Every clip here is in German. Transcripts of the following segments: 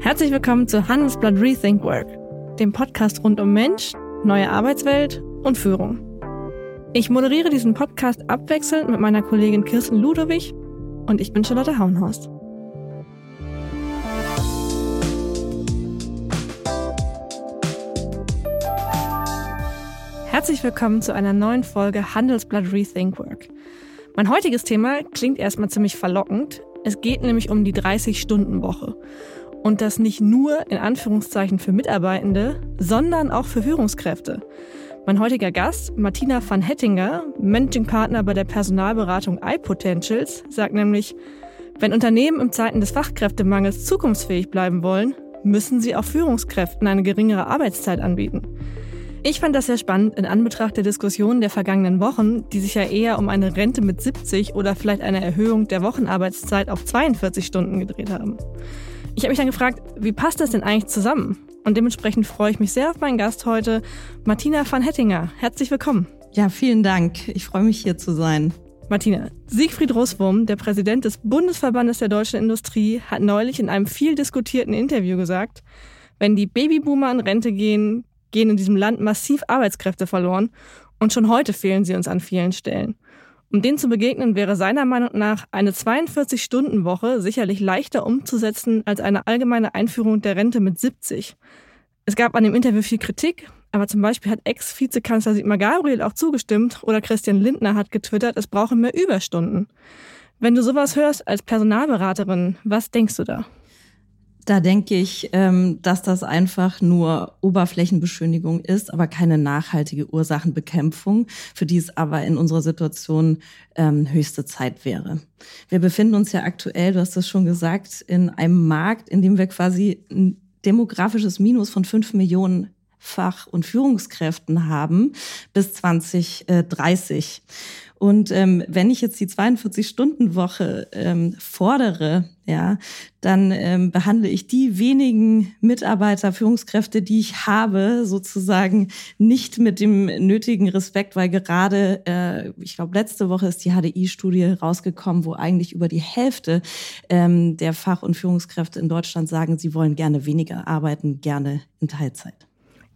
Herzlich willkommen zu Handelsblatt Rethink Work, dem Podcast rund um Mensch, neue Arbeitswelt und Führung. Ich moderiere diesen Podcast abwechselnd mit meiner Kollegin Kirsten Ludowig und ich bin Charlotte Hauenhorst. Herzlich willkommen zu einer neuen Folge Handelsblatt Rethink Work. Mein heutiges Thema klingt erstmal ziemlich verlockend. Es geht nämlich um die 30-Stunden-Woche. Und das nicht nur in Anführungszeichen für Mitarbeitende, sondern auch für Führungskräfte. Mein heutiger Gast, Martina van Hettinger, Managing Partner bei der Personalberatung iPotentials, sagt nämlich, wenn Unternehmen im Zeiten des Fachkräftemangels zukunftsfähig bleiben wollen, müssen sie auch Führungskräften eine geringere Arbeitszeit anbieten. Ich fand das sehr spannend in Anbetracht der Diskussionen der vergangenen Wochen, die sich ja eher um eine Rente mit 70 oder vielleicht eine Erhöhung der Wochenarbeitszeit auf 42 Stunden gedreht haben. Ich habe mich dann gefragt, wie passt das denn eigentlich zusammen? Und dementsprechend freue ich mich sehr auf meinen Gast heute, Martina van Hettinger. Herzlich willkommen. Ja, vielen Dank. Ich freue mich hier zu sein. Martina, Siegfried Roswurm, der Präsident des Bundesverbandes der deutschen Industrie, hat neulich in einem viel diskutierten Interview gesagt, wenn die Babyboomer in Rente gehen, gehen in diesem Land massiv Arbeitskräfte verloren und schon heute fehlen sie uns an vielen Stellen. Um denen zu begegnen, wäre seiner Meinung nach eine 42-Stunden-Woche sicherlich leichter umzusetzen als eine allgemeine Einführung der Rente mit 70. Es gab an dem Interview viel Kritik, aber zum Beispiel hat Ex-Vizekanzler Sigmar Gabriel auch zugestimmt oder Christian Lindner hat getwittert, es brauche mehr Überstunden. Wenn du sowas hörst als Personalberaterin, was denkst du da? Da denke ich, ähm, dass das einfach nur Oberflächenbeschönigung ist, aber keine nachhaltige Ursachenbekämpfung, für die es aber in unserer Situation ähm, höchste Zeit wäre. Wir befinden uns ja aktuell, du hast es schon gesagt, in einem Markt, in dem wir quasi ein demografisches Minus von fünf Millionen Fach- und Führungskräften haben bis 2030. Und ähm, wenn ich jetzt die 42-Stunden-Woche ähm, fordere, ja, dann ähm, behandle ich die wenigen Mitarbeiter, Führungskräfte, die ich habe, sozusagen nicht mit dem nötigen Respekt, weil gerade, äh, ich glaube, letzte Woche ist die HDI-Studie rausgekommen, wo eigentlich über die Hälfte ähm, der Fach- und Führungskräfte in Deutschland sagen, sie wollen gerne weniger arbeiten, gerne in Teilzeit.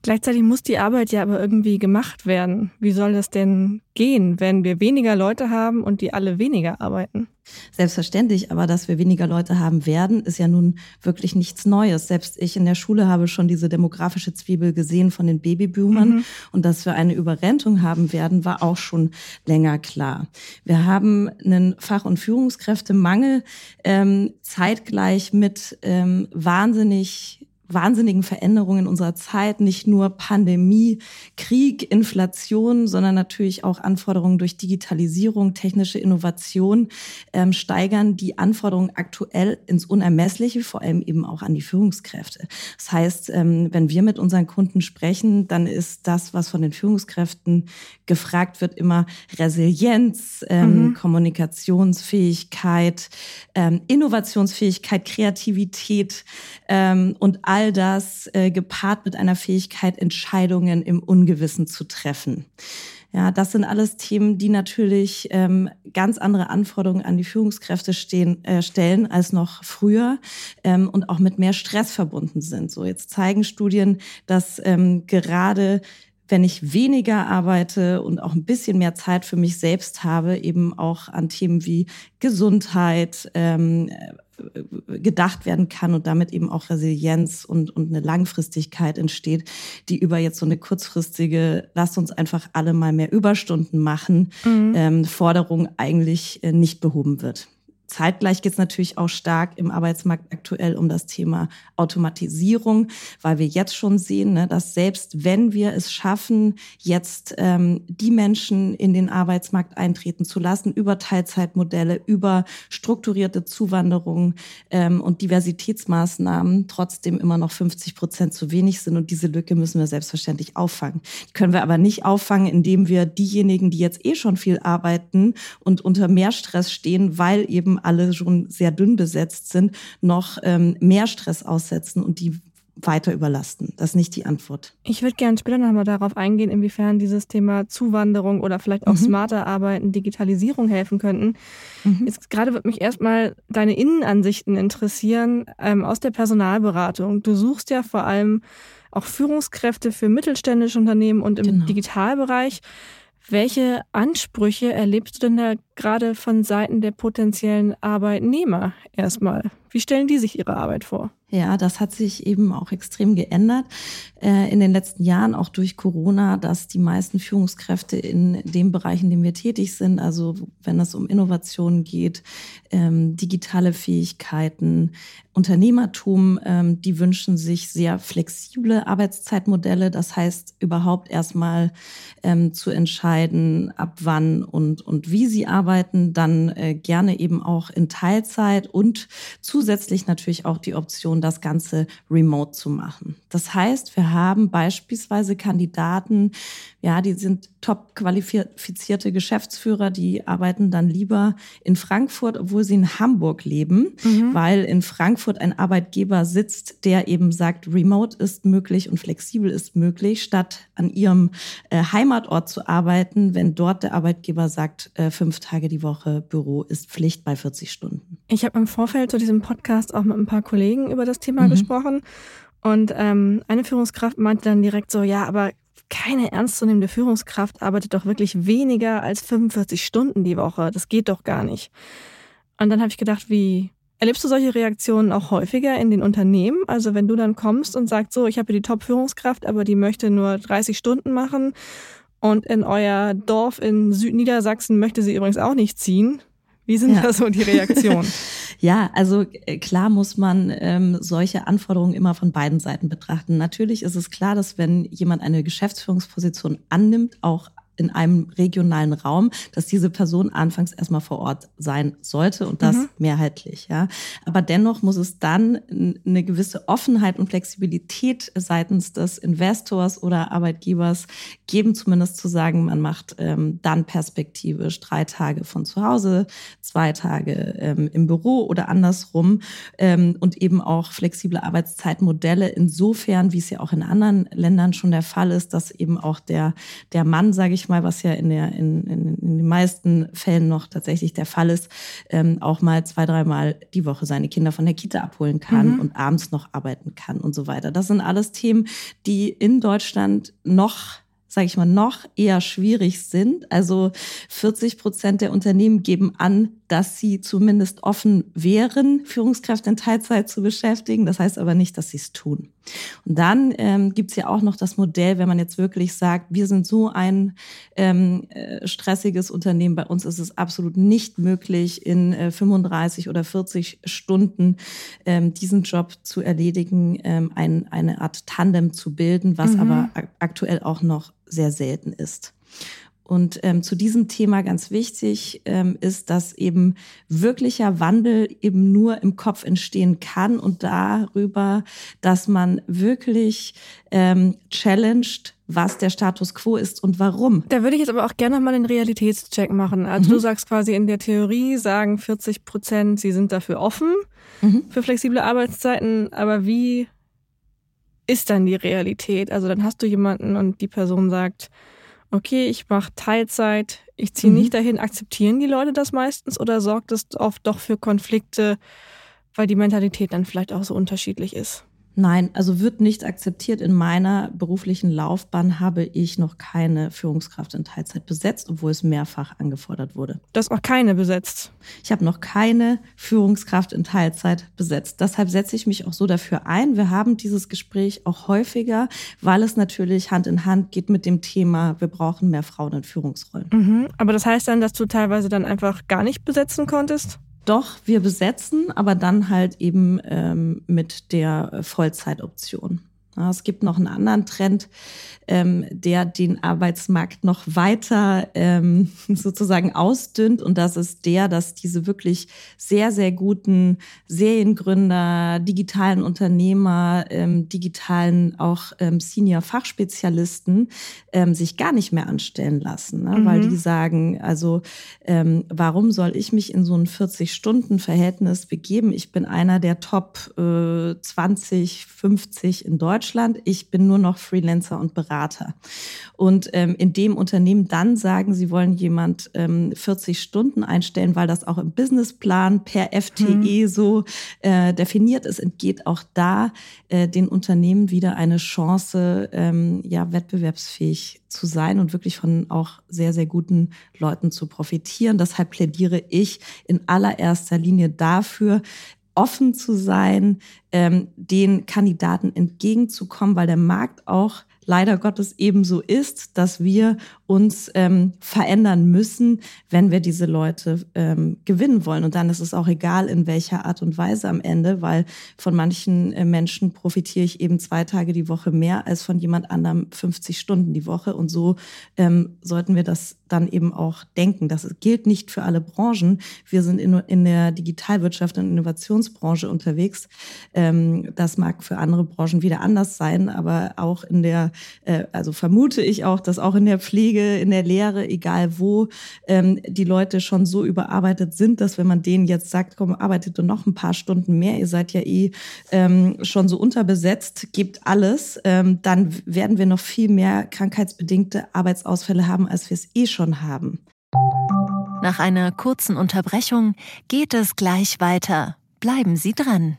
Gleichzeitig muss die Arbeit ja aber irgendwie gemacht werden. Wie soll das denn gehen, wenn wir weniger Leute haben und die alle weniger arbeiten? Selbstverständlich, aber dass wir weniger Leute haben werden, ist ja nun wirklich nichts Neues. Selbst ich in der Schule habe schon diese demografische Zwiebel gesehen von den Babyboomern. Mhm. Und dass wir eine Überrentung haben werden, war auch schon länger klar. Wir haben einen Fach- und Führungskräftemangel ähm, zeitgleich mit ähm, wahnsinnig wahnsinnigen Veränderungen unserer Zeit, nicht nur Pandemie, Krieg, Inflation, sondern natürlich auch Anforderungen durch Digitalisierung, technische Innovation ähm, steigern die Anforderungen aktuell ins Unermessliche, vor allem eben auch an die Führungskräfte. Das heißt, ähm, wenn wir mit unseren Kunden sprechen, dann ist das, was von den Führungskräften gefragt wird, immer Resilienz, ähm, mhm. Kommunikationsfähigkeit, ähm, Innovationsfähigkeit, Kreativität ähm, und all all das äh, gepaart mit einer Fähigkeit, Entscheidungen im Ungewissen zu treffen. Ja, das sind alles Themen, die natürlich ähm, ganz andere Anforderungen an die Führungskräfte stehen, äh, stellen als noch früher ähm, und auch mit mehr Stress verbunden sind. So jetzt zeigen Studien, dass ähm, gerade wenn ich weniger arbeite und auch ein bisschen mehr Zeit für mich selbst habe, eben auch an Themen wie Gesundheit, ähm, gedacht werden kann und damit eben auch Resilienz und, und eine Langfristigkeit entsteht, die über jetzt so eine kurzfristige, lasst uns einfach alle mal mehr Überstunden machen, mhm. ähm, Forderung eigentlich äh, nicht behoben wird. Zeitgleich geht es natürlich auch stark im Arbeitsmarkt aktuell um das Thema Automatisierung, weil wir jetzt schon sehen, ne, dass selbst wenn wir es schaffen, jetzt ähm, die Menschen in den Arbeitsmarkt eintreten zu lassen, über Teilzeitmodelle, über strukturierte Zuwanderung ähm, und Diversitätsmaßnahmen, trotzdem immer noch 50 Prozent zu wenig sind. Und diese Lücke müssen wir selbstverständlich auffangen. Die können wir aber nicht auffangen, indem wir diejenigen, die jetzt eh schon viel arbeiten und unter mehr Stress stehen, weil eben alle schon sehr dünn besetzt sind, noch ähm, mehr Stress aussetzen und die weiter überlasten. Das ist nicht die Antwort. Ich würde gerne später nochmal darauf eingehen, inwiefern dieses Thema Zuwanderung oder vielleicht auch mhm. smarter Arbeiten, Digitalisierung helfen könnten. Mhm. Jetzt gerade würde mich erstmal deine Innenansichten interessieren ähm, aus der Personalberatung. Du suchst ja vor allem auch Führungskräfte für mittelständische Unternehmen und im genau. Digitalbereich. Welche Ansprüche erlebst du denn da gerade von Seiten der potenziellen Arbeitnehmer erstmal? Wie stellen die sich ihre Arbeit vor? Ja, das hat sich eben auch extrem geändert äh, in den letzten Jahren, auch durch Corona, dass die meisten Führungskräfte in dem Bereich, in dem wir tätig sind, also wenn es um Innovationen geht, ähm, digitale Fähigkeiten, Unternehmertum, ähm, die wünschen sich sehr flexible Arbeitszeitmodelle. Das heißt, überhaupt erstmal ähm, zu entscheiden, ab wann und, und wie sie arbeiten, dann äh, gerne eben auch in Teilzeit und zusätzlich natürlich auch die Option, das Ganze remote zu machen. Das heißt, wir haben beispielsweise Kandidaten, ja, die sind top qualifizierte Geschäftsführer, die arbeiten dann lieber in Frankfurt, obwohl sie in Hamburg leben, mhm. weil in Frankfurt ein Arbeitgeber sitzt, der eben sagt, remote ist möglich und flexibel ist möglich, statt an ihrem äh, Heimatort zu arbeiten, wenn dort der Arbeitgeber sagt, äh, fünf Tage die Woche Büro ist Pflicht bei 40 Stunden. Ich habe im Vorfeld zu diesem Podcast auch mit ein paar Kollegen über das Thema mhm. gesprochen. Und ähm, eine Führungskraft meinte dann direkt so, ja, aber keine ernstzunehmende Führungskraft arbeitet doch wirklich weniger als 45 Stunden die Woche. Das geht doch gar nicht. Und dann habe ich gedacht, wie erlebst du solche Reaktionen auch häufiger in den Unternehmen? Also wenn du dann kommst und sagst, so, ich habe die Top-Führungskraft, aber die möchte nur 30 Stunden machen und in euer Dorf in Südniedersachsen möchte sie übrigens auch nicht ziehen. Wie sind ja. da so die Reaktionen? ja, also äh, klar muss man ähm, solche Anforderungen immer von beiden Seiten betrachten. Natürlich ist es klar, dass wenn jemand eine Geschäftsführungsposition annimmt, auch in einem regionalen Raum, dass diese Person anfangs erstmal vor Ort sein sollte und das mhm. mehrheitlich, ja. Aber dennoch muss es dann eine gewisse Offenheit und Flexibilität seitens des Investors oder Arbeitgebers geben, zumindest zu sagen, man macht ähm, dann perspektivisch drei Tage von zu Hause, zwei Tage ähm, im Büro oder andersrum ähm, und eben auch flexible Arbeitszeitmodelle insofern, wie es ja auch in anderen Ländern schon der Fall ist, dass eben auch der, der Mann, sage ich mal, was ja in, der, in, in, in den meisten Fällen noch tatsächlich der Fall ist, ähm, auch mal zwei, dreimal die Woche seine Kinder von der Kita abholen kann mhm. und abends noch arbeiten kann und so weiter. Das sind alles Themen, die in Deutschland noch sage ich mal, noch eher schwierig sind. Also 40 Prozent der Unternehmen geben an, dass sie zumindest offen wären, Führungskräfte in Teilzeit zu beschäftigen. Das heißt aber nicht, dass sie es tun. Und dann ähm, gibt es ja auch noch das Modell, wenn man jetzt wirklich sagt, wir sind so ein ähm, äh, stressiges Unternehmen, bei uns ist es absolut nicht möglich, in äh, 35 oder 40 Stunden ähm, diesen Job zu erledigen, ähm, ein, eine Art Tandem zu bilden, was mhm. aber aktuell auch noch sehr selten ist. Und ähm, zu diesem Thema ganz wichtig ähm, ist, dass eben wirklicher Wandel eben nur im Kopf entstehen kann und darüber, dass man wirklich ähm, challenged, was der Status quo ist und warum. Da würde ich jetzt aber auch gerne mal den Realitätscheck machen. Also mhm. du sagst quasi in der Theorie, sagen 40 Prozent, sie sind dafür offen mhm. für flexible Arbeitszeiten, aber wie ist dann die Realität? Also dann hast du jemanden und die Person sagt, okay, ich mache Teilzeit, ich ziehe mhm. nicht dahin, akzeptieren die Leute das meistens oder sorgt es oft doch für Konflikte, weil die Mentalität dann vielleicht auch so unterschiedlich ist? Nein, also wird nicht akzeptiert. In meiner beruflichen Laufbahn habe ich noch keine Führungskraft in Teilzeit besetzt, obwohl es mehrfach angefordert wurde. Du hast auch keine besetzt? Ich habe noch keine Führungskraft in Teilzeit besetzt. Deshalb setze ich mich auch so dafür ein. Wir haben dieses Gespräch auch häufiger, weil es natürlich Hand in Hand geht mit dem Thema, wir brauchen mehr Frauen in Führungsrollen. Mhm. Aber das heißt dann, dass du teilweise dann einfach gar nicht besetzen konntest? Doch, wir besetzen, aber dann halt eben ähm, mit der Vollzeitoption. Es gibt noch einen anderen Trend, ähm, der den Arbeitsmarkt noch weiter ähm, sozusagen ausdünnt. Und das ist der, dass diese wirklich sehr, sehr guten Seriengründer, digitalen Unternehmer, ähm, digitalen auch ähm, Senior-Fachspezialisten ähm, sich gar nicht mehr anstellen lassen. Ne? Mhm. Weil die sagen, also ähm, warum soll ich mich in so ein 40-Stunden-Verhältnis begeben? Ich bin einer der Top äh, 20, 50 in Deutschland. Deutschland, ich bin nur noch Freelancer und Berater. Und ähm, in dem Unternehmen dann sagen, sie wollen jemand ähm, 40 Stunden einstellen, weil das auch im Businessplan per FTE hm. so äh, definiert ist, entgeht auch da äh, den Unternehmen wieder eine Chance, ähm, ja, wettbewerbsfähig zu sein und wirklich von auch sehr, sehr guten Leuten zu profitieren. Deshalb plädiere ich in allererster Linie dafür, offen zu sein, ähm, den Kandidaten entgegenzukommen, weil der Markt auch leider Gottes ebenso ist, dass wir uns ähm, verändern müssen, wenn wir diese Leute ähm, gewinnen wollen. Und dann ist es auch egal, in welcher Art und Weise am Ende, weil von manchen äh, Menschen profitiere ich eben zwei Tage die Woche mehr als von jemand anderem 50 Stunden die Woche. Und so ähm, sollten wir das dann eben auch denken. Das gilt nicht für alle Branchen. Wir sind in, in der Digitalwirtschaft und Innovationsbranche unterwegs. Ähm, das mag für andere Branchen wieder anders sein, aber auch in der äh, also vermute ich auch, dass auch in der Pflege, in der Lehre, egal wo, ähm, die Leute schon so überarbeitet sind, dass wenn man denen jetzt sagt, komm, arbeitet du noch ein paar Stunden mehr, ihr seid ja eh ähm, schon so unterbesetzt, gebt alles, ähm, dann werden wir noch viel mehr krankheitsbedingte Arbeitsausfälle haben, als wir es eh schon haben. Nach einer kurzen Unterbrechung geht es gleich weiter. Bleiben Sie dran.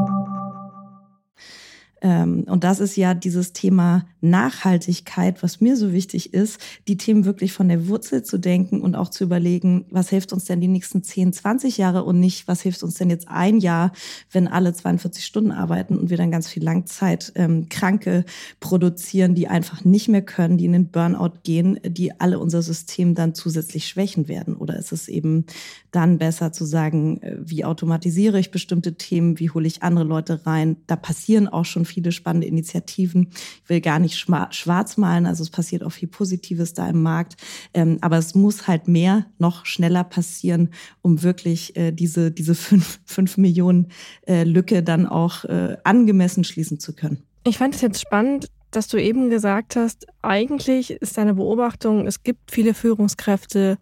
Ähm, und das ist ja dieses Thema Nachhaltigkeit, was mir so wichtig ist, die Themen wirklich von der Wurzel zu denken und auch zu überlegen, was hilft uns denn die nächsten 10, 20 Jahre und nicht, was hilft uns denn jetzt ein Jahr, wenn alle 42 Stunden arbeiten und wir dann ganz viel Langzeit ähm, Kranke produzieren, die einfach nicht mehr können, die in den Burnout gehen, die alle unser System dann zusätzlich schwächen werden? Oder ist es eben dann besser zu sagen, äh, wie automatisiere ich bestimmte Themen, wie hole ich andere Leute rein? Da passieren auch schon viele spannende Initiativen. Ich will gar nicht schwarz malen, also es passiert auch viel Positives da im Markt. Ähm, aber es muss halt mehr, noch schneller passieren, um wirklich äh, diese, diese fünf, fünf Millionen äh, Lücke dann auch äh, angemessen schließen zu können. Ich fand es jetzt spannend, dass du eben gesagt hast, eigentlich ist deine Beobachtung, es gibt viele Führungskräfte,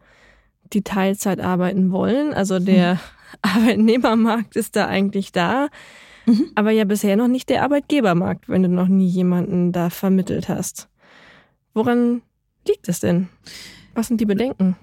die Teilzeit arbeiten wollen. Also der hm. Arbeitnehmermarkt ist da eigentlich da. Mhm. Aber ja bisher noch nicht der Arbeitgebermarkt, wenn du noch nie jemanden da vermittelt hast. Woran liegt es denn? Was sind die Bedenken?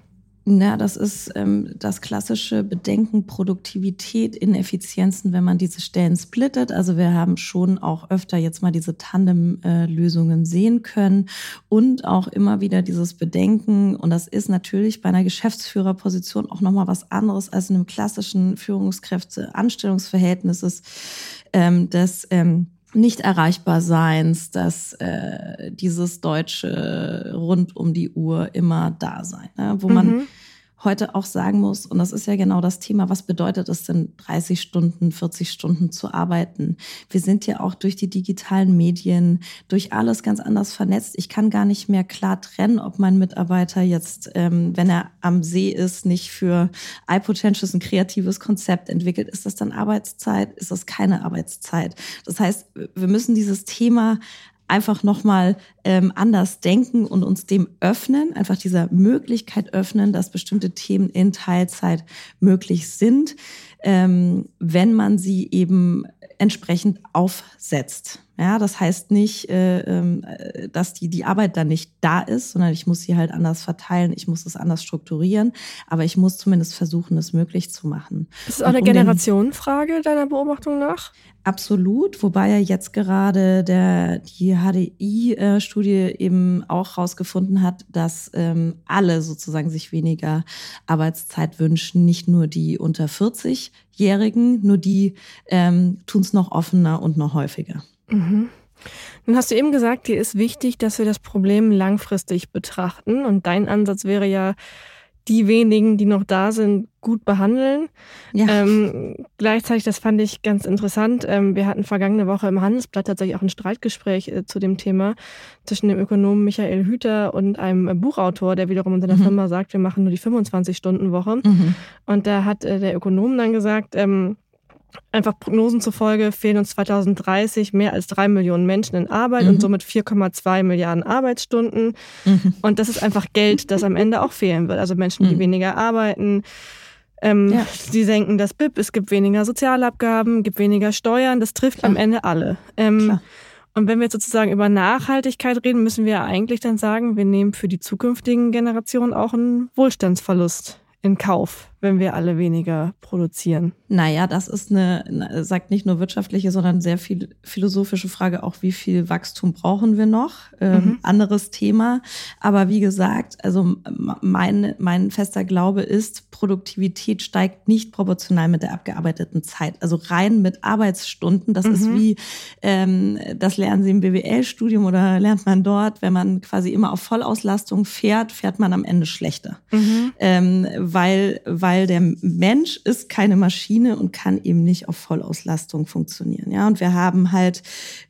Na, das ist ähm, das klassische Bedenken Produktivität, Ineffizienzen, wenn man diese Stellen splittet. Also wir haben schon auch öfter jetzt mal diese Tandem-Lösungen sehen können und auch immer wieder dieses Bedenken. Und das ist natürlich bei einer Geschäftsführerposition auch nochmal was anderes als in einem klassischen Führungskräfte-Anstellungsverhältnis, ähm, dass ähm, nicht erreichbar Seins, dass äh, dieses deutsche rund um die Uhr immer da sein, ne? wo man mhm heute auch sagen muss, und das ist ja genau das Thema, was bedeutet es denn, 30 Stunden, 40 Stunden zu arbeiten? Wir sind ja auch durch die digitalen Medien, durch alles ganz anders vernetzt. Ich kann gar nicht mehr klar trennen, ob mein Mitarbeiter jetzt, ähm, wenn er am See ist, nicht für iPotentials ein kreatives Konzept entwickelt. Ist das dann Arbeitszeit? Ist das keine Arbeitszeit? Das heißt, wir müssen dieses Thema einfach nochmal ähm, anders denken und uns dem öffnen, einfach dieser Möglichkeit öffnen, dass bestimmte Themen in Teilzeit möglich sind. ähm, wenn man sie eben entsprechend aufsetzt. Ja, das heißt nicht, äh, äh, dass die, die Arbeit dann nicht da ist, sondern ich muss sie halt anders verteilen, ich muss es anders strukturieren, aber ich muss zumindest versuchen, es möglich zu machen. Ist das auch eine um Generationenfrage deiner Beobachtung nach? Absolut, wobei ja jetzt gerade der, die HDI-Studie eben auch herausgefunden hat, dass ähm, alle sozusagen sich weniger Arbeitszeit wünschen, nicht nur die unter 40-Jährigen, nur die ähm, tun es noch offener und noch häufiger. Mhm. Nun hast du eben gesagt, dir ist wichtig, dass wir das Problem langfristig betrachten. Und dein Ansatz wäre ja, die wenigen, die noch da sind, gut behandeln. Ja. Ähm, gleichzeitig, das fand ich ganz interessant. Ähm, wir hatten vergangene Woche im Handelsblatt tatsächlich auch ein Streitgespräch äh, zu dem Thema zwischen dem Ökonomen Michael Hüter und einem Buchautor, der wiederum in seiner mhm. Firma sagt, wir machen nur die 25-Stunden-Woche. Mhm. Und da hat äh, der Ökonom dann gesagt, ähm, Einfach Prognosen zufolge fehlen uns 2030 mehr als drei Millionen Menschen in Arbeit mhm. und somit 4,2 Milliarden Arbeitsstunden. Mhm. Und das ist einfach Geld, das am Ende auch fehlen wird. Also Menschen, die mhm. weniger arbeiten. Ähm, ja. Sie senken das BIP, es gibt weniger Sozialabgaben, gibt weniger Steuern. Das trifft Klar. am Ende alle. Ähm, und wenn wir jetzt sozusagen über Nachhaltigkeit reden, müssen wir eigentlich dann sagen, wir nehmen für die zukünftigen Generationen auch einen Wohlstandsverlust in Kauf wenn wir alle weniger produzieren? Naja, das ist eine, sagt nicht nur wirtschaftliche, sondern sehr viel philosophische Frage auch, wie viel Wachstum brauchen wir noch? Ähm, mhm. Anderes Thema. Aber wie gesagt, also mein, mein fester Glaube ist, Produktivität steigt nicht proportional mit der abgearbeiteten Zeit. Also rein mit Arbeitsstunden, das mhm. ist wie, ähm, das lernen Sie im BWL-Studium oder lernt man dort, wenn man quasi immer auf Vollauslastung fährt, fährt man am Ende schlechter. Mhm. Ähm, weil, weil weil der Mensch ist keine Maschine und kann eben nicht auf Vollauslastung funktionieren. Ja, und wir haben halt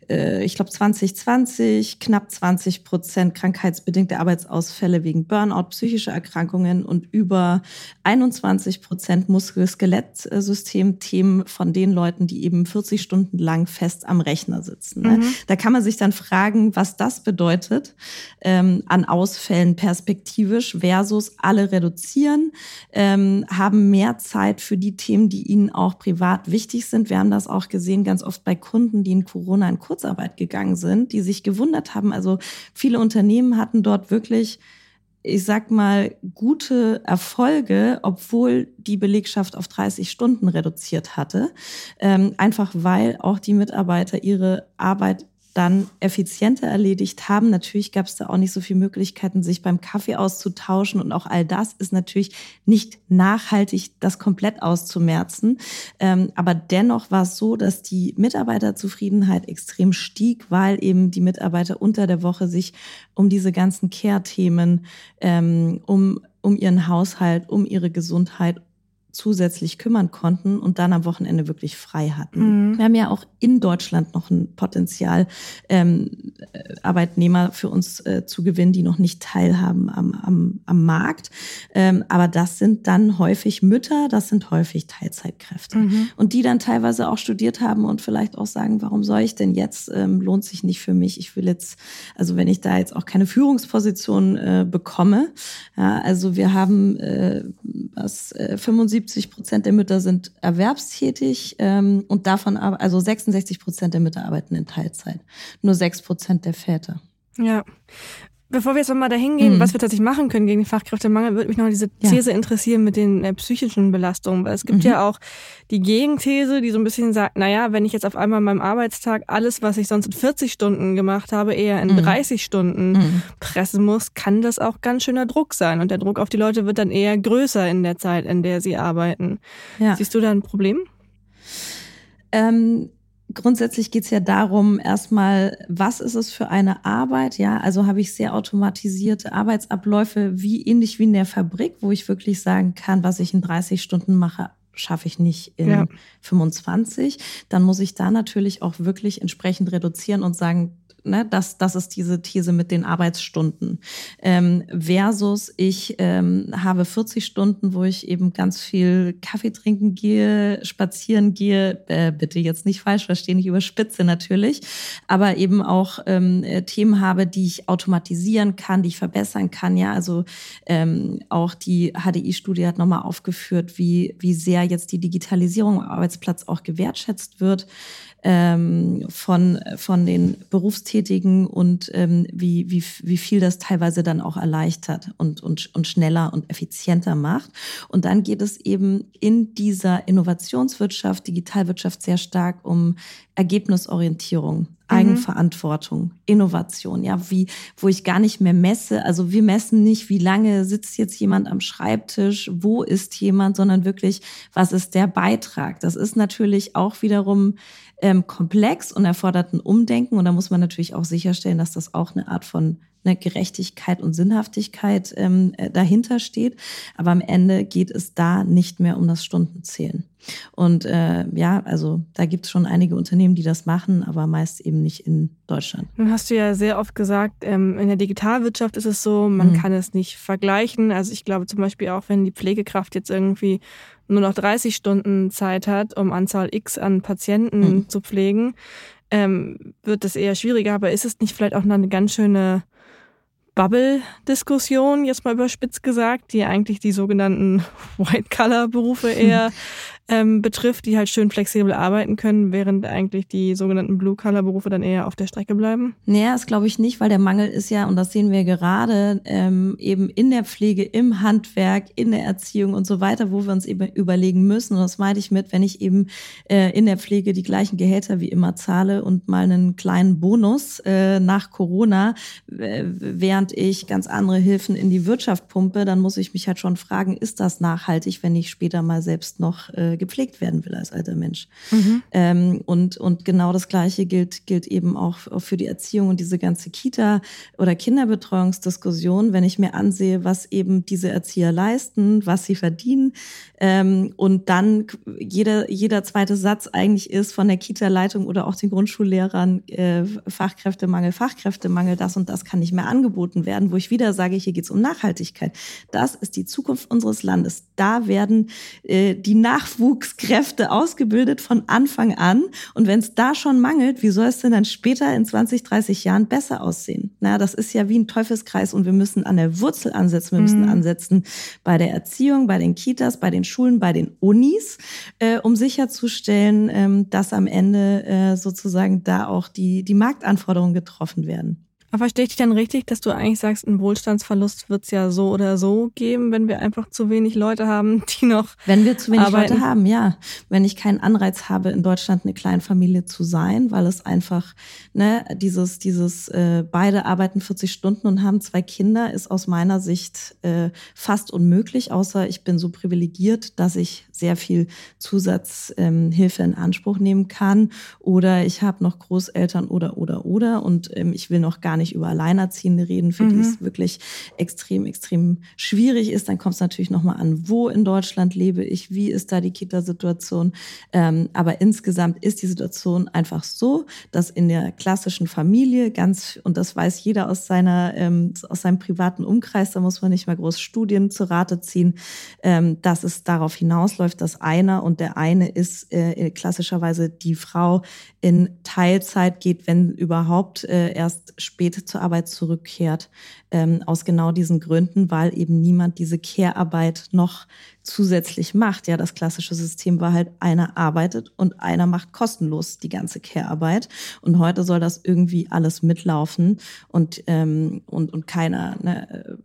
äh, ich glaube 2020 knapp 20 Prozent krankheitsbedingte Arbeitsausfälle wegen Burnout, psychische Erkrankungen und über 21 Prozent Muskel-Skelett-System-Themen von den Leuten, die eben 40 Stunden lang fest am Rechner sitzen. Ne? Mhm. Da kann man sich dann fragen, was das bedeutet ähm, an Ausfällen perspektivisch versus alle reduzieren, ähm, haben mehr Zeit für die Themen, die ihnen auch privat wichtig sind. Wir haben das auch gesehen ganz oft bei Kunden, die in Corona in Kurzarbeit gegangen sind, die sich gewundert haben. Also viele Unternehmen hatten dort wirklich ich sag mal, gute Erfolge, obwohl die Belegschaft auf 30 Stunden reduziert hatte. Ähm, einfach weil auch die Mitarbeiter ihre Arbeit dann effizienter erledigt haben. Natürlich gab es da auch nicht so viele Möglichkeiten, sich beim Kaffee auszutauschen und auch all das ist natürlich nicht nachhaltig, das komplett auszumerzen. Ähm, aber dennoch war es so, dass die Mitarbeiterzufriedenheit extrem stieg, weil eben die Mitarbeiter unter der Woche sich um diese ganzen Care-Themen, ähm, um um ihren Haushalt, um ihre Gesundheit, zusätzlich kümmern konnten und dann am Wochenende wirklich frei hatten. Mhm. Wir haben ja auch in Deutschland noch ein Potenzial, ähm, äh, Arbeitnehmer für uns äh, zu gewinnen, die noch nicht teilhaben am, am, am Markt. Ähm, aber das sind dann häufig Mütter, das sind häufig Teilzeitkräfte. Mhm. Und die dann teilweise auch studiert haben und vielleicht auch sagen, warum soll ich denn jetzt, ähm, lohnt sich nicht für mich. Ich will jetzt, also wenn ich da jetzt auch keine Führungsposition äh, bekomme, ja, also wir haben äh, was äh, 75 70 Prozent der Mütter sind erwerbstätig ähm, und davon aber, also 66 Prozent der Mütter arbeiten in Teilzeit. Nur 6 Prozent der Väter. Ja. Bevor wir jetzt nochmal dahin gehen, mhm. was wir tatsächlich machen können gegen den Fachkräftemangel, würde mich noch diese These ja. interessieren mit den äh, psychischen Belastungen. Weil es gibt mhm. ja auch die Gegenthese, die so ein bisschen sagt, naja, wenn ich jetzt auf einmal in meinem Arbeitstag alles, was ich sonst in 40 Stunden gemacht habe, eher in mhm. 30 Stunden mhm. pressen muss, kann das auch ganz schöner Druck sein. Und der Druck auf die Leute wird dann eher größer in der Zeit, in der sie arbeiten. Ja. Siehst du da ein Problem? Ähm grundsätzlich geht es ja darum, erstmal, was ist es für eine Arbeit? Ja, also habe ich sehr automatisierte Arbeitsabläufe, wie ähnlich wie in der Fabrik, wo ich wirklich sagen kann, was ich in 30 Stunden mache, schaffe ich nicht in ja. 25. Dann muss ich da natürlich auch wirklich entsprechend reduzieren und sagen, ne, das, das ist diese These mit den Arbeitsstunden. Ähm, versus ich ähm, habe 40 Stunden, wo ich eben ganz viel Kaffee trinken gehe, spazieren gehe, äh, bitte jetzt nicht falsch verstehen, ich überspitze natürlich, aber eben auch ähm, äh, Themen habe, die ich automatisieren kann, die ich verbessern kann. Ja, also ähm, auch die HDI-Studie hat nochmal aufgeführt, wie, wie sehr jetzt die Digitalisierung am Arbeitsplatz auch gewertschätzt wird ähm, von, von den Berufstätigen und ähm, wie, wie, wie viel das teilweise dann auch erleichtert und, und, und schneller und effizienter macht. Und dann geht es eben in dieser Innovationswirtschaft, Digitalwirtschaft sehr stark um Ergebnisorientierung, mhm. Eigenverantwortung, Innovation, ja, wie, wo ich gar nicht mehr messe. Also wir messen nicht, wie lange sitzt jetzt jemand am Schreibtisch, wo ist jemand, sondern wirklich, was ist der Beitrag? Das ist natürlich auch wiederum ähm, komplex und erfordert ein Umdenken. Und da muss man natürlich auch sicherstellen, dass das auch eine Art von eine Gerechtigkeit und Sinnhaftigkeit ähm, äh, dahinter steht. Aber am Ende geht es da nicht mehr um das Stundenzählen. Und äh, ja, also da gibt es schon einige Unternehmen, die das machen, aber meist eben nicht in Deutschland. Nun hast du ja sehr oft gesagt, ähm, in der Digitalwirtschaft ist es so, man mhm. kann es nicht vergleichen. Also ich glaube zum Beispiel auch, wenn die Pflegekraft jetzt irgendwie nur noch 30 Stunden Zeit hat, um Anzahl X an Patienten mhm. zu pflegen, ähm, wird das eher schwieriger. Aber ist es nicht vielleicht auch eine ganz schöne Bubble-Diskussion, jetzt mal überspitzt gesagt, die eigentlich die sogenannten White-Color-Berufe eher ähm, betrifft, die halt schön flexibel arbeiten können, während eigentlich die sogenannten Blue-Color-Berufe dann eher auf der Strecke bleiben? Naja, das glaube ich nicht, weil der Mangel ist ja, und das sehen wir gerade, ähm, eben in der Pflege, im Handwerk, in der Erziehung und so weiter, wo wir uns eben überlegen müssen. Und das meine ich mit, wenn ich eben äh, in der Pflege die gleichen Gehälter wie immer zahle und mal einen kleinen Bonus äh, nach Corona, äh, während ich ganz andere Hilfen in die Wirtschaft pumpe, dann muss ich mich halt schon fragen, ist das nachhaltig, wenn ich später mal selbst noch äh, gepflegt werden will als alter Mensch. Mhm. Ähm, und, und genau das Gleiche gilt, gilt eben auch, auch für die Erziehung und diese ganze Kita- oder Kinderbetreuungsdiskussion, wenn ich mir ansehe, was eben diese Erzieher leisten, was sie verdienen. Ähm, und dann jeder, jeder zweite Satz eigentlich ist von der Kita-Leitung oder auch den Grundschullehrern, äh, Fachkräftemangel, Fachkräftemangel, das und das kann nicht mehr angeboten werden, wo ich wieder sage, hier geht es um Nachhaltigkeit. Das ist die Zukunft unseres Landes. Da werden äh, die Nachwuchs Nachwuchskräfte ausgebildet von Anfang an. Und wenn es da schon mangelt, wie soll es denn dann später in 20, 30 Jahren besser aussehen? Na, das ist ja wie ein Teufelskreis und wir müssen an der Wurzel ansetzen. Wir müssen mhm. ansetzen bei der Erziehung, bei den Kitas, bei den Schulen, bei den Unis, äh, um sicherzustellen, ähm, dass am Ende äh, sozusagen da auch die, die Marktanforderungen getroffen werden. Aber verstehe ich dich dann richtig, dass du eigentlich sagst, einen Wohlstandsverlust wird es ja so oder so geben, wenn wir einfach zu wenig Leute haben, die noch. Wenn wir zu wenig arbeiten. Leute haben, ja. Wenn ich keinen Anreiz habe, in Deutschland eine Kleinfamilie zu sein, weil es einfach, ne, dieses, dieses, äh, beide arbeiten 40 Stunden und haben zwei Kinder, ist aus meiner Sicht äh, fast unmöglich, außer ich bin so privilegiert, dass ich sehr viel Zusatzhilfe ähm, in Anspruch nehmen kann. Oder ich habe noch Großeltern oder oder oder und ähm, ich will noch gar gar nicht über Alleinerziehende reden, für mhm. die es wirklich extrem, extrem schwierig ist. Dann kommt es natürlich nochmal an, wo in Deutschland lebe ich, wie ist da die Kita-Situation. Ähm, aber insgesamt ist die Situation einfach so, dass in der klassischen Familie ganz, und das weiß jeder aus seiner, ähm, aus seinem privaten Umkreis, da muss man nicht mal groß Studien zu Rate ziehen, ähm, dass es darauf hinausläuft, dass einer und der eine ist äh, klassischerweise die Frau in Teilzeit geht, wenn überhaupt äh, erst später spät zur Arbeit zurückkehrt, ähm, aus genau diesen Gründen, weil eben niemand diese Care-Arbeit noch zusätzlich macht. Ja, das klassische System war halt, einer arbeitet und einer macht kostenlos die ganze Care-Arbeit. Und heute soll das irgendwie alles mitlaufen und, ähm, und, und keiner, ne,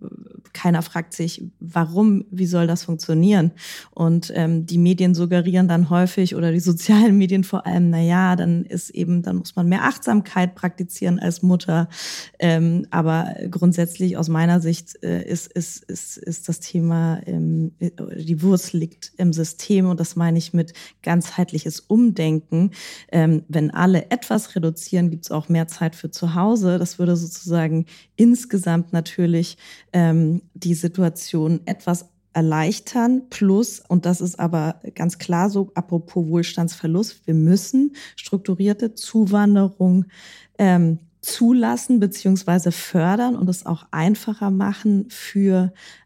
keiner fragt sich, warum, wie soll das funktionieren? Und ähm, die Medien suggerieren dann häufig oder die sozialen Medien vor allem, na ja, dann ist eben, dann muss man mehr Achtsamkeit praktizieren als Mutter. Ähm, aber grundsätzlich aus meiner Sicht äh, ist, ist, ist, ist das Thema, ähm, die Wurzel liegt im System und das meine ich mit ganzheitliches Umdenken. Ähm, wenn alle etwas reduzieren, gibt es auch mehr Zeit für zu Hause. Das würde sozusagen insgesamt natürlich ähm, die Situation etwas erleichtern. Plus, und das ist aber ganz klar so, apropos Wohlstandsverlust, wir müssen strukturierte Zuwanderung ähm, zulassen beziehungsweise fördern und es auch einfacher machen für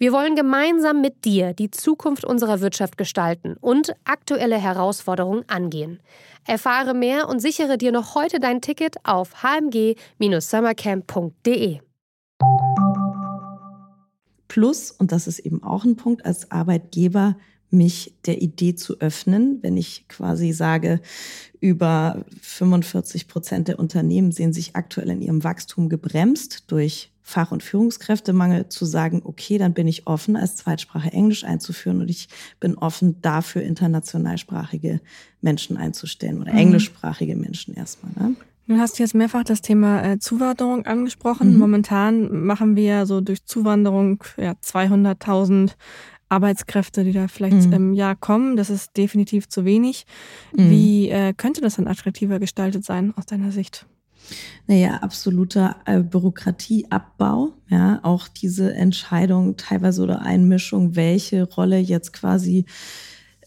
Wir wollen gemeinsam mit dir die Zukunft unserer Wirtschaft gestalten und aktuelle Herausforderungen angehen. Erfahre mehr und sichere dir noch heute dein Ticket auf hmg-summercamp.de. Plus, und das ist eben auch ein Punkt, als Arbeitgeber mich der Idee zu öffnen, wenn ich quasi sage, über 45 Prozent der Unternehmen sehen sich aktuell in ihrem Wachstum gebremst durch Fach- und Führungskräftemangel, zu sagen, okay, dann bin ich offen, als Zweitsprache Englisch einzuführen und ich bin offen dafür, internationalsprachige Menschen einzustellen oder mhm. englischsprachige Menschen erstmal. Ne? Du hast jetzt mehrfach das Thema äh, Zuwanderung angesprochen. Mhm. Momentan machen wir so durch Zuwanderung ja, 200.000 Arbeitskräfte, die da vielleicht mhm. im Jahr kommen. Das ist definitiv zu wenig. Mhm. Wie äh, könnte das dann attraktiver gestaltet sein aus deiner Sicht? Naja, absoluter äh, Bürokratieabbau. Ja, auch diese Entscheidung teilweise oder Einmischung, welche Rolle jetzt quasi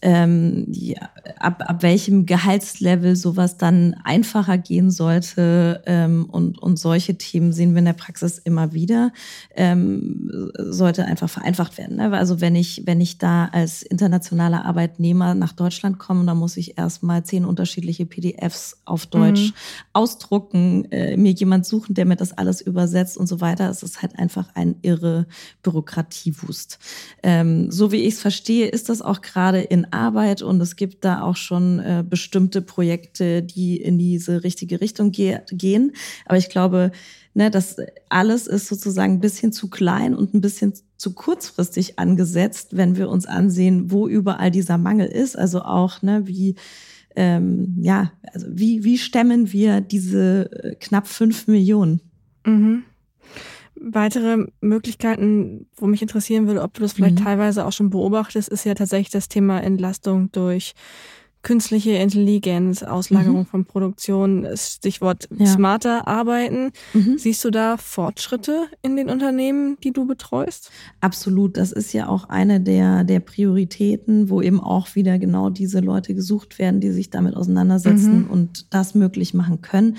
ähm, ja, ab, ab welchem Gehaltslevel sowas dann einfacher gehen sollte. Ähm, und, und solche Themen sehen wir in der Praxis immer wieder. Ähm, sollte einfach vereinfacht werden. Ne? Also wenn ich, wenn ich da als internationaler Arbeitnehmer nach Deutschland komme, dann muss ich erstmal zehn unterschiedliche PDFs auf Deutsch mhm. ausdrucken, äh, mir jemand suchen, der mir das alles übersetzt und so weiter. Es ist halt einfach ein irre Bürokratiewust. Ähm, so wie ich es verstehe, ist das auch gerade in Arbeit und es gibt da auch schon äh, bestimmte Projekte, die in diese richtige Richtung ge gehen. Aber ich glaube, ne, das alles ist sozusagen ein bisschen zu klein und ein bisschen zu kurzfristig angesetzt, wenn wir uns ansehen, wo überall dieser Mangel ist. Also auch, ne, wie ähm, ja, also wie, wie stemmen wir diese äh, knapp fünf Millionen? Mhm. Weitere Möglichkeiten, wo mich interessieren würde, ob du das vielleicht mhm. teilweise auch schon beobachtest, ist ja tatsächlich das Thema Entlastung durch künstliche Intelligenz, Auslagerung mhm. von Produktion, Stichwort ja. smarter arbeiten. Mhm. Siehst du da Fortschritte in den Unternehmen, die du betreust? Absolut. Das ist ja auch eine der, der Prioritäten, wo eben auch wieder genau diese Leute gesucht werden, die sich damit auseinandersetzen mhm. und das möglich machen können.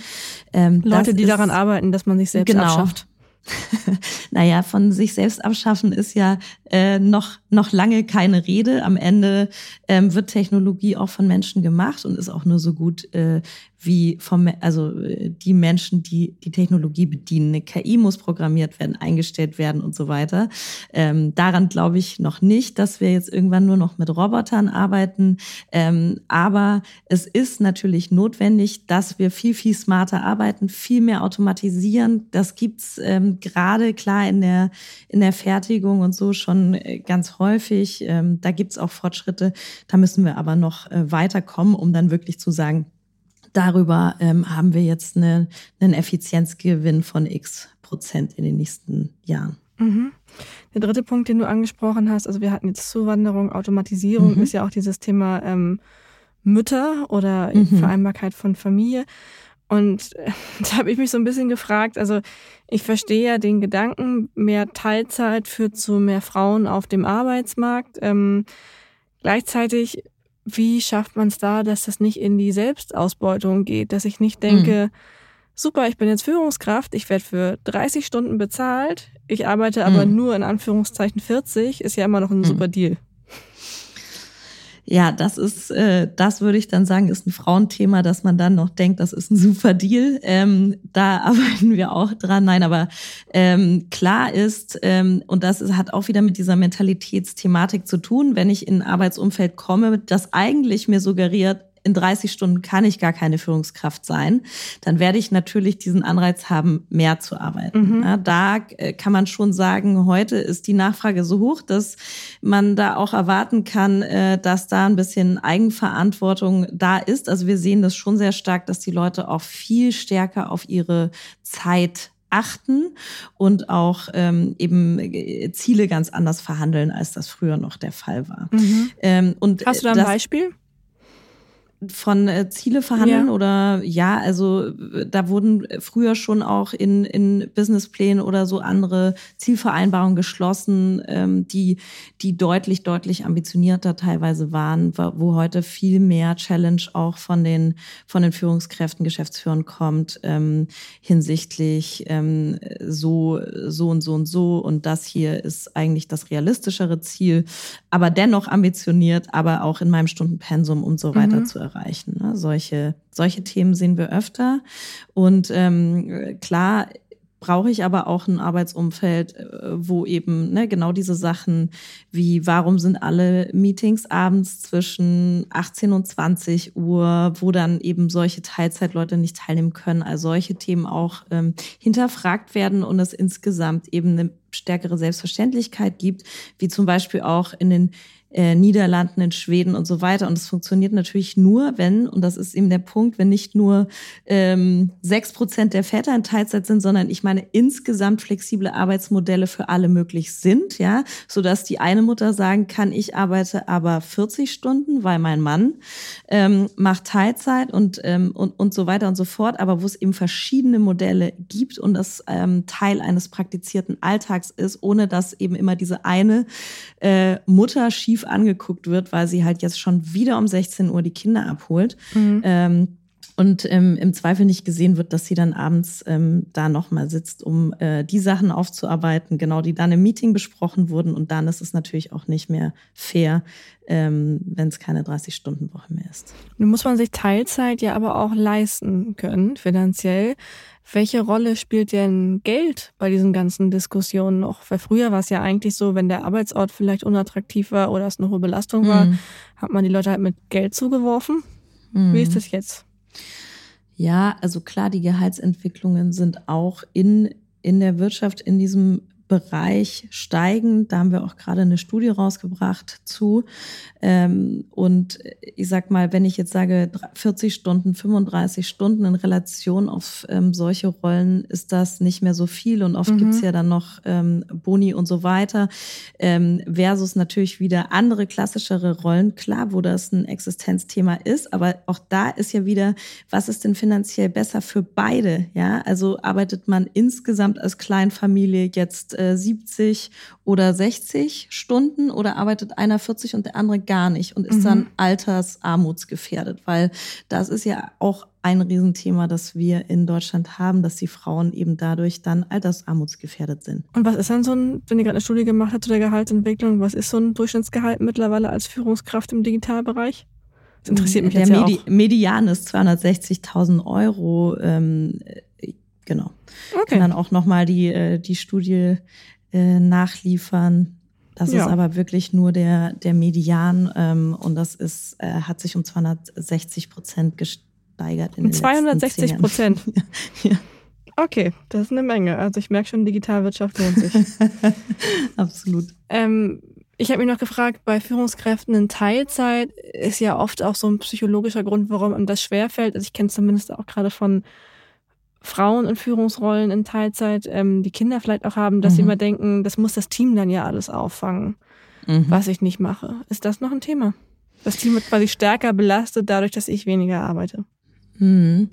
Ähm, Leute, die daran arbeiten, dass man sich selbst genau. abschafft. naja, von sich selbst abschaffen ist ja äh, noch, noch lange keine Rede. Am Ende ähm, wird Technologie auch von Menschen gemacht und ist auch nur so gut, äh, wie vom, also äh, die Menschen, die die Technologie bedienen. Eine KI muss programmiert werden, eingestellt werden und so weiter. Ähm, daran glaube ich noch nicht, dass wir jetzt irgendwann nur noch mit Robotern arbeiten. Ähm, aber es ist natürlich notwendig, dass wir viel, viel smarter arbeiten, viel mehr automatisieren. Das gibt's ähm, gerade klar in der, in der Fertigung und so schon äh, ganz häufig. Ähm, da gibt's auch Fortschritte. Da müssen wir aber noch äh, weiterkommen, um dann wirklich zu sagen, darüber ähm, haben wir jetzt eine, einen Effizienzgewinn von x Prozent in den nächsten Jahren. Mhm. Der dritte Punkt, den du angesprochen hast, also wir hatten jetzt Zuwanderung, Automatisierung, mhm. ist ja auch dieses Thema ähm, Mütter oder mhm. Vereinbarkeit von Familie. Und äh, da habe ich mich so ein bisschen gefragt, also ich verstehe ja den Gedanken, mehr Teilzeit führt zu mehr Frauen auf dem Arbeitsmarkt. Ähm, gleichzeitig wie schafft man es da, dass das nicht in die Selbstausbeutung geht, dass ich nicht denke, mhm. super, ich bin jetzt Führungskraft, ich werde für 30 Stunden bezahlt, ich arbeite aber mhm. nur in Anführungszeichen 40, ist ja immer noch ein mhm. super Deal. Ja, das ist, äh, das würde ich dann sagen, ist ein Frauenthema, dass man dann noch denkt, das ist ein super Deal. Ähm, da arbeiten wir auch dran. Nein, aber ähm, klar ist, ähm, und das ist, hat auch wieder mit dieser Mentalitätsthematik zu tun, wenn ich in ein Arbeitsumfeld komme, das eigentlich mir suggeriert, in 30 Stunden kann ich gar keine Führungskraft sein, dann werde ich natürlich diesen Anreiz haben, mehr zu arbeiten. Mhm. Ja, da äh, kann man schon sagen, heute ist die Nachfrage so hoch, dass man da auch erwarten kann, äh, dass da ein bisschen Eigenverantwortung da ist. Also wir sehen das schon sehr stark, dass die Leute auch viel stärker auf ihre Zeit achten und auch ähm, eben äh, Ziele ganz anders verhandeln, als das früher noch der Fall war. Mhm. Ähm, und Hast du da ein Beispiel? Von äh, Ziele verhandeln ja. oder ja, also da wurden früher schon auch in, in Businessplänen oder so andere Zielvereinbarungen geschlossen, ähm, die, die deutlich, deutlich ambitionierter teilweise waren, wo heute viel mehr Challenge auch von den, von den Führungskräften, Geschäftsführern kommt, ähm, hinsichtlich ähm, so, so und so und so und das hier ist eigentlich das realistischere Ziel, aber dennoch ambitioniert, aber auch in meinem Stundenpensum und so weiter mhm. zu erreichen erreichen. Ne? Solche, solche Themen sehen wir öfter. Und ähm, klar brauche ich aber auch ein Arbeitsumfeld, äh, wo eben ne, genau diese Sachen wie, warum sind alle Meetings abends zwischen 18 und 20 Uhr, wo dann eben solche Teilzeitleute nicht teilnehmen können, also solche Themen auch ähm, hinterfragt werden und es insgesamt eben eine stärkere Selbstverständlichkeit gibt, wie zum Beispiel auch in den äh, Niederlanden, in Schweden und so weiter. Und es funktioniert natürlich nur, wenn, und das ist eben der Punkt, wenn nicht nur ähm, sechs ähm, Prozent der Väter in Teilzeit sind, sondern ich meine insgesamt flexible Arbeitsmodelle für alle möglich sind, ja, so dass die eine Mutter sagen kann, ich arbeite aber 40 Stunden, weil mein Mann ähm, macht Teilzeit und, ähm, und, und so weiter und so fort, aber wo es eben verschiedene Modelle gibt und das ähm, Teil eines praktizierten Alltags ist, ohne dass eben immer diese eine äh, Mutter schief angeguckt wird, weil sie halt jetzt schon wieder um 16 Uhr die Kinder abholt. Mhm. Ähm, und ähm, im Zweifel nicht gesehen wird, dass sie dann abends ähm, da nochmal sitzt, um äh, die Sachen aufzuarbeiten, genau die dann im Meeting besprochen wurden. Und dann ist es natürlich auch nicht mehr fair, ähm, wenn es keine 30-Stunden-Woche mehr ist. Nun muss man sich Teilzeit ja aber auch leisten können, finanziell. Welche Rolle spielt denn Geld bei diesen ganzen Diskussionen noch? Weil früher war es ja eigentlich so, wenn der Arbeitsort vielleicht unattraktiv war oder es eine hohe Belastung war, mhm. hat man die Leute halt mit Geld zugeworfen. Mhm. Wie ist das jetzt? Ja, also klar, die Gehaltsentwicklungen sind auch in, in der Wirtschaft in diesem Bereich steigen. Da haben wir auch gerade eine Studie rausgebracht zu. Ähm, und ich sag mal, wenn ich jetzt sage 40 Stunden, 35 Stunden in Relation auf ähm, solche Rollen, ist das nicht mehr so viel. Und oft mhm. gibt's ja dann noch ähm, Boni und so weiter. versus natürlich wieder andere klassischere Rollen. Klar, wo das ein Existenzthema ist. Aber auch da ist ja wieder, was ist denn finanziell besser für beide? Ja, also arbeitet man insgesamt als Kleinfamilie jetzt 70 äh, oder 60 Stunden oder arbeitet einer 40 und der andere gar nicht und ist mhm. dann altersarmutsgefährdet, weil das ist ja auch ein Riesenthema, das wir in Deutschland haben, dass die Frauen eben dadurch dann altersarmutsgefährdet sind. Und was ist dann so ein, wenn ihr gerade eine Studie gemacht habt zu der Gehaltsentwicklung, was ist so ein Durchschnittsgehalt mittlerweile als Führungskraft im Digitalbereich? Das interessiert mich der jetzt ja Medi auch. Median ist 260.000 Euro. Ähm, genau. Okay. Kann dann auch nochmal die, äh, die Studie äh, nachliefern. Das ja. ist aber wirklich nur der, der Median ähm, und das ist, äh, hat sich um 260 Prozent gesteigert. In um 260 Prozent? ja. ja. Okay, das ist eine Menge. Also ich merke schon, Digitalwirtschaft lohnt sich. Absolut. Ähm, ich habe mich noch gefragt, bei Führungskräften in Teilzeit ist ja oft auch so ein psychologischer Grund, warum einem das schwerfällt. Also ich kenne zumindest auch gerade von Frauen in Führungsrollen in Teilzeit, ähm, die Kinder vielleicht auch haben, dass mhm. sie immer denken, das muss das Team dann ja alles auffangen, mhm. was ich nicht mache. Ist das noch ein Thema? Das Team wird quasi stärker belastet dadurch, dass ich weniger arbeite. Mhm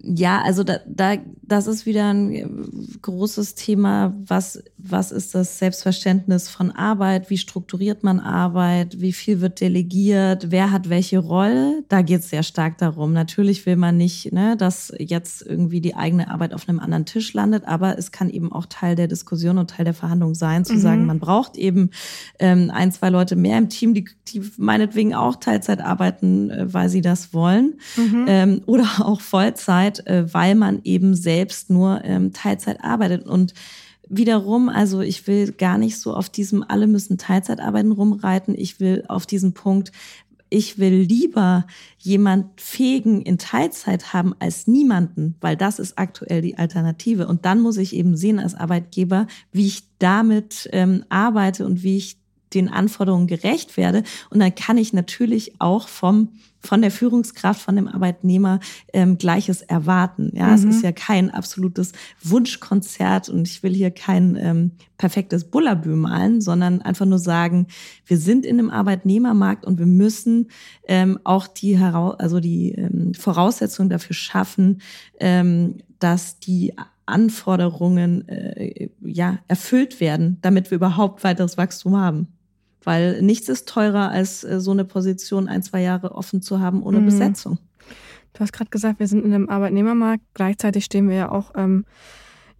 ja, also da, da, das ist wieder ein großes Thema. Was, was ist das Selbstverständnis von Arbeit? Wie strukturiert man Arbeit? Wie viel wird delegiert? Wer hat welche Rolle? Da geht es sehr stark darum. Natürlich will man nicht, ne, dass jetzt irgendwie die eigene Arbeit auf einem anderen Tisch landet, aber es kann eben auch Teil der Diskussion und Teil der Verhandlung sein, zu mhm. sagen, man braucht eben ähm, ein, zwei Leute mehr im Team, die, die meinetwegen auch Teilzeit arbeiten, äh, weil sie das wollen. Mhm. Ähm, oder auch Vollzeit äh, weil man eben selbst nur ähm, Teilzeit arbeitet. Und wiederum, also ich will gar nicht so auf diesem, alle müssen Teilzeit arbeiten rumreiten. Ich will auf diesen Punkt, ich will lieber jemand fähigen in Teilzeit haben als niemanden, weil das ist aktuell die Alternative. Und dann muss ich eben sehen als Arbeitgeber, wie ich damit ähm, arbeite und wie ich den Anforderungen gerecht werde. Und dann kann ich natürlich auch vom von der Führungskraft, von dem Arbeitnehmer ähm, Gleiches erwarten. Ja, mhm. es ist ja kein absolutes Wunschkonzert und ich will hier kein ähm, perfektes Bullabü malen, sondern einfach nur sagen, wir sind in einem Arbeitnehmermarkt und wir müssen ähm, auch die, heraus also die ähm, Voraussetzungen dafür schaffen, ähm, dass die Anforderungen äh, ja erfüllt werden, damit wir überhaupt weiteres Wachstum haben. Weil nichts ist teurer, als äh, so eine Position ein, zwei Jahre offen zu haben ohne mhm. Besetzung. Du hast gerade gesagt, wir sind in einem Arbeitnehmermarkt. Gleichzeitig stehen wir ja auch ähm,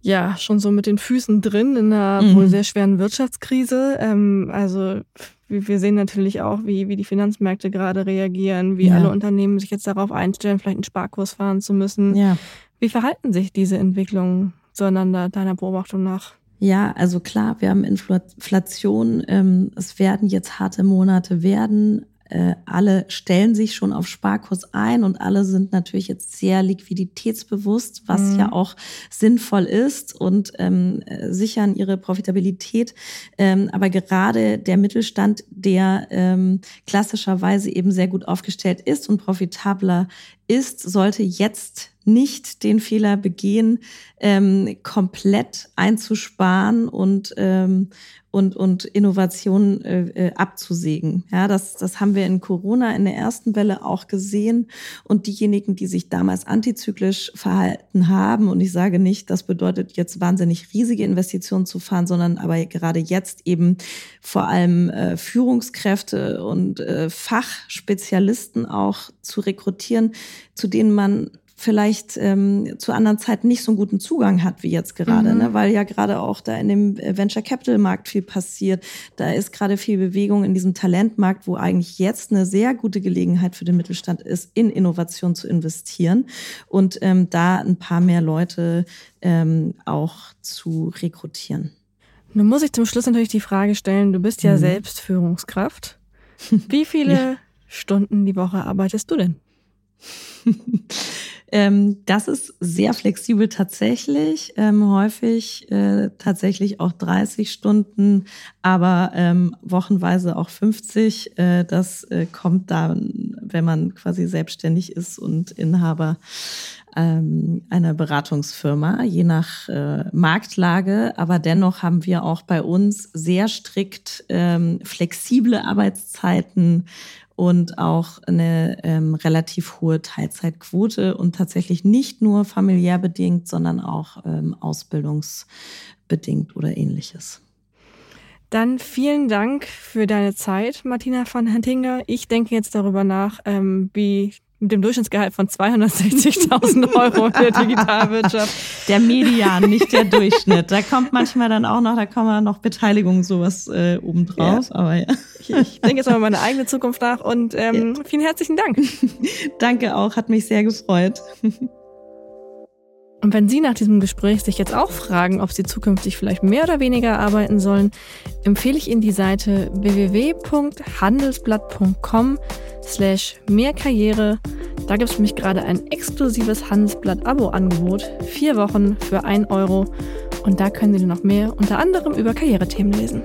ja schon so mit den Füßen drin in einer mhm. wohl sehr schweren Wirtschaftskrise. Ähm, also wir sehen natürlich auch, wie, wie die Finanzmärkte gerade reagieren, wie ja. alle Unternehmen sich jetzt darauf einstellen, vielleicht einen Sparkurs fahren zu müssen. Ja. Wie verhalten sich diese Entwicklungen zueinander deiner Beobachtung nach? Ja, also klar, wir haben Inflation. Ähm, es werden jetzt harte Monate werden. Äh, alle stellen sich schon auf Sparkurs ein und alle sind natürlich jetzt sehr liquiditätsbewusst, was mhm. ja auch sinnvoll ist und ähm, sichern ihre Profitabilität. Ähm, aber gerade der Mittelstand, der ähm, klassischerweise eben sehr gut aufgestellt ist und profitabler ist, sollte jetzt nicht den Fehler begehen, ähm, komplett einzusparen und ähm, und, und Innovation äh, äh, abzusägen. Ja, das, das haben wir in Corona in der ersten Welle auch gesehen. Und diejenigen, die sich damals antizyklisch verhalten haben, und ich sage nicht, das bedeutet jetzt wahnsinnig riesige Investitionen zu fahren, sondern aber gerade jetzt eben vor allem äh, Führungskräfte und äh, Fachspezialisten auch zu rekrutieren, zu denen man vielleicht ähm, zu anderen Zeiten nicht so einen guten Zugang hat wie jetzt gerade, mhm. ne? weil ja gerade auch da in dem äh, Venture Capital Markt viel passiert. Da ist gerade viel Bewegung in diesem Talentmarkt, wo eigentlich jetzt eine sehr gute Gelegenheit für den Mittelstand ist, in Innovation zu investieren und ähm, da ein paar mehr Leute ähm, auch zu rekrutieren. Nun muss ich zum Schluss natürlich die Frage stellen, du bist ja mhm. selbst Führungskraft. Wie viele ja. Stunden die Woche arbeitest du denn? Ähm, das ist sehr flexibel tatsächlich, ähm, häufig äh, tatsächlich auch 30 Stunden, aber ähm, wochenweise auch 50. Äh, das äh, kommt dann, wenn man quasi selbstständig ist und Inhaber ähm, einer Beratungsfirma, je nach äh, Marktlage. Aber dennoch haben wir auch bei uns sehr strikt ähm, flexible Arbeitszeiten und auch eine ähm, relativ hohe Teilzeitquote und tatsächlich nicht nur familiär bedingt, sondern auch ähm, ausbildungsbedingt oder ähnliches. Dann vielen Dank für deine Zeit, Martina von Hentinger. Ich denke jetzt darüber nach, ähm, wie mit dem Durchschnittsgehalt von 260.000 Euro in der Digitalwirtschaft. Der Median, nicht der Durchschnitt. Da kommt manchmal dann auch noch, da kommen noch Beteiligungen sowas äh, obendrauf. Ja. Aber ja. Ich, ich denke jetzt mal meine eigene Zukunft nach und ähm, ja. vielen herzlichen Dank. Danke auch, hat mich sehr gefreut. Und wenn Sie nach diesem Gespräch sich jetzt auch fragen, ob Sie zukünftig vielleicht mehr oder weniger arbeiten sollen, empfehle ich Ihnen die Seite www.handelsblatt.com slash mehrkarriere. Da gibt es für mich gerade ein exklusives Handelsblatt-Abo-Angebot. Vier Wochen für ein Euro. Und da können Sie noch mehr unter anderem über Karrierethemen lesen.